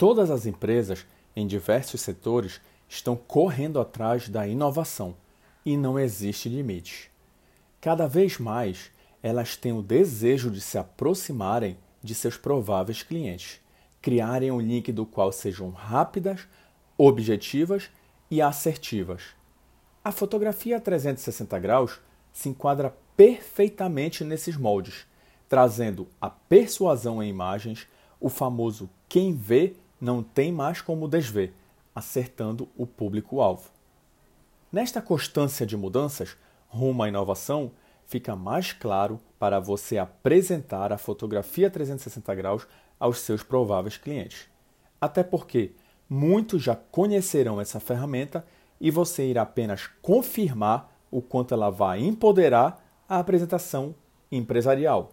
Todas as empresas em diversos setores estão correndo atrás da inovação e não existe limite. Cada vez mais elas têm o desejo de se aproximarem de seus prováveis clientes, criarem um link do qual sejam rápidas, objetivas e assertivas. A fotografia 360 graus se enquadra perfeitamente nesses moldes, trazendo a persuasão em imagens, o famoso quem vê não tem mais como desver, acertando o público-alvo. Nesta constância de mudanças rumo à inovação, fica mais claro para você apresentar a fotografia 360 graus aos seus prováveis clientes. Até porque muitos já conhecerão essa ferramenta e você irá apenas confirmar o quanto ela vai empoderar a apresentação empresarial.